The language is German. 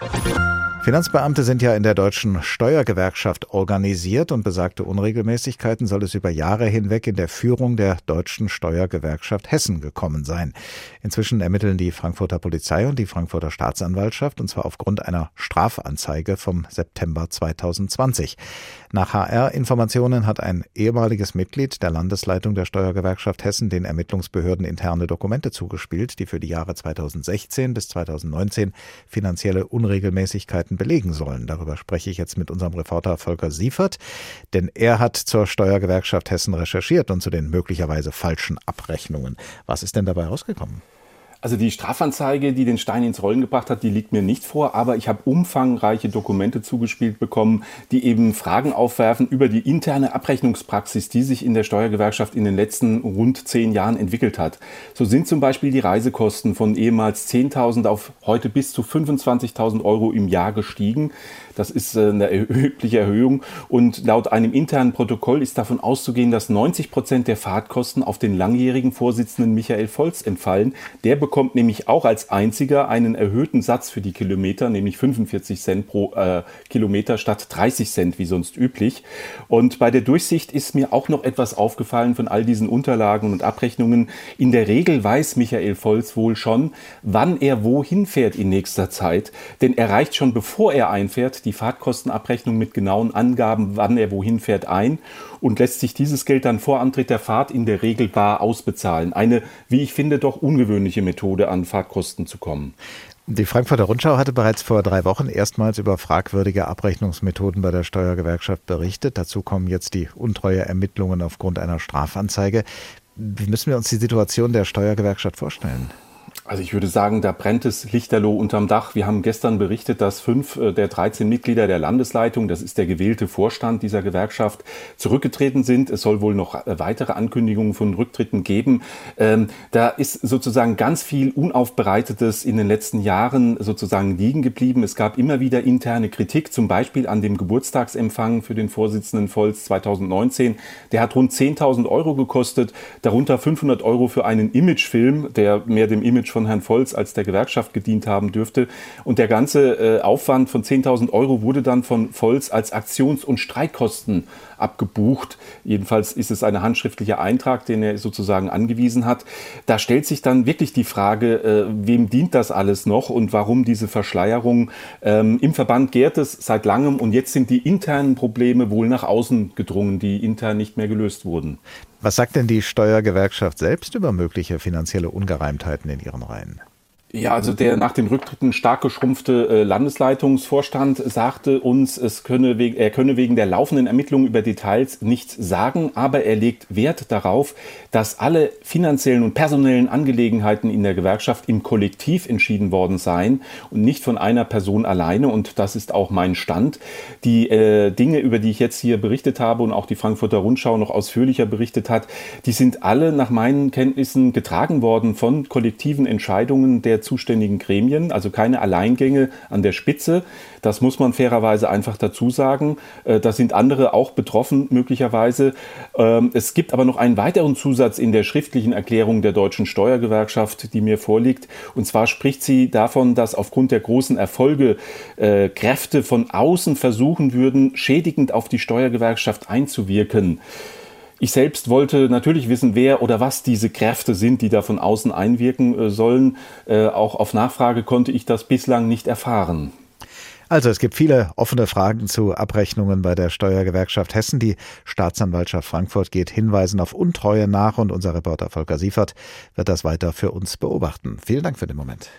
Thank you. Finanzbeamte sind ja in der deutschen Steuergewerkschaft organisiert und besagte Unregelmäßigkeiten soll es über Jahre hinweg in der Führung der deutschen Steuergewerkschaft Hessen gekommen sein. Inzwischen ermitteln die Frankfurter Polizei und die Frankfurter Staatsanwaltschaft und zwar aufgrund einer Strafanzeige vom September 2020. Nach HR-Informationen hat ein ehemaliges Mitglied der Landesleitung der Steuergewerkschaft Hessen den Ermittlungsbehörden interne Dokumente zugespielt, die für die Jahre 2016 bis 2019 finanzielle Unregelmäßigkeiten Fakten belegen sollen. Darüber spreche ich jetzt mit unserem Reporter Volker Siefert, denn er hat zur Steuergewerkschaft Hessen recherchiert und zu den möglicherweise falschen Abrechnungen. Was ist denn dabei rausgekommen? Also die Strafanzeige, die den Stein ins Rollen gebracht hat, die liegt mir nicht vor, aber ich habe umfangreiche Dokumente zugespielt bekommen, die eben Fragen aufwerfen über die interne Abrechnungspraxis, die sich in der Steuergewerkschaft in den letzten rund zehn Jahren entwickelt hat. So sind zum Beispiel die Reisekosten von ehemals 10.000 auf heute bis zu 25.000 Euro im Jahr gestiegen. Das ist äh, eine erhebliche Erhöhung. Und laut einem internen Protokoll ist davon auszugehen, dass 90 Prozent der Fahrtkosten auf den langjährigen Vorsitzenden Michael Volz entfallen. Der bekommt nämlich auch als einziger einen erhöhten Satz für die Kilometer, nämlich 45 Cent pro äh, Kilometer statt 30 Cent wie sonst üblich. Und bei der Durchsicht ist mir auch noch etwas aufgefallen von all diesen Unterlagen und Abrechnungen. In der Regel weiß Michael Volz wohl schon, wann er wohin fährt in nächster Zeit. Denn er reicht schon bevor er einfährt die Fahrtkostenabrechnung mit genauen Angaben, wann er wohin fährt, ein und lässt sich dieses Geld dann vor Antritt der Fahrt in der Regel bar ausbezahlen. Eine, wie ich finde, doch ungewöhnliche Methode, an Fahrtkosten zu kommen. Die Frankfurter Rundschau hatte bereits vor drei Wochen erstmals über fragwürdige Abrechnungsmethoden bei der Steuergewerkschaft berichtet. Dazu kommen jetzt die untreue Ermittlungen aufgrund einer Strafanzeige. Wie müssen wir uns die Situation der Steuergewerkschaft vorstellen? Also ich würde sagen, da brennt es lichterloh unterm Dach. Wir haben gestern berichtet, dass fünf äh, der 13 Mitglieder der Landesleitung, das ist der gewählte Vorstand dieser Gewerkschaft, zurückgetreten sind. Es soll wohl noch äh, weitere Ankündigungen von Rücktritten geben. Ähm, da ist sozusagen ganz viel Unaufbereitetes in den letzten Jahren sozusagen liegen geblieben. Es gab immer wieder interne Kritik, zum Beispiel an dem Geburtstagsempfang für den Vorsitzenden Volz 2019. Der hat rund 10.000 Euro gekostet, darunter 500 Euro für einen Imagefilm, der mehr dem Image von Herrn Volz als der Gewerkschaft gedient haben dürfte. Und der ganze äh, Aufwand von 10.000 Euro wurde dann von Volz als Aktions- und Streikkosten abgebucht. Jedenfalls ist es ein handschriftlicher Eintrag, den er sozusagen angewiesen hat. Da stellt sich dann wirklich die Frage, äh, wem dient das alles noch und warum diese Verschleierung? Ähm, Im Verband gärt es seit langem und jetzt sind die internen Probleme wohl nach außen gedrungen, die intern nicht mehr gelöst wurden. Was sagt denn die Steuergewerkschaft selbst über mögliche finanzielle Ungereimtheiten in ihren Reihen? Ja, also der nach den Rücktritten stark geschrumpfte äh, Landesleitungsvorstand sagte uns, es könne er könne wegen der laufenden Ermittlungen über Details nichts sagen, aber er legt Wert darauf, dass alle finanziellen und personellen Angelegenheiten in der Gewerkschaft im Kollektiv entschieden worden seien und nicht von einer Person alleine. Und das ist auch mein Stand. Die äh, Dinge, über die ich jetzt hier berichtet habe und auch die Frankfurter Rundschau noch ausführlicher berichtet hat, die sind alle nach meinen Kenntnissen getragen worden von kollektiven Entscheidungen der zuständigen Gremien, also keine Alleingänge an der Spitze. Das muss man fairerweise einfach dazu sagen. Äh, da sind andere auch betroffen möglicherweise. Ähm, es gibt aber noch einen weiteren Zusatz in der schriftlichen Erklärung der deutschen Steuergewerkschaft, die mir vorliegt. Und zwar spricht sie davon, dass aufgrund der großen Erfolge äh, Kräfte von außen versuchen würden, schädigend auf die Steuergewerkschaft einzuwirken. Ich selbst wollte natürlich wissen, wer oder was diese Kräfte sind, die da von außen einwirken äh, sollen. Äh, auch auf Nachfrage konnte ich das bislang nicht erfahren. Also es gibt viele offene Fragen zu Abrechnungen bei der Steuergewerkschaft Hessen. Die Staatsanwaltschaft Frankfurt geht Hinweisen auf Untreue nach und unser Reporter Volker Siefert wird das weiter für uns beobachten. Vielen Dank für den Moment.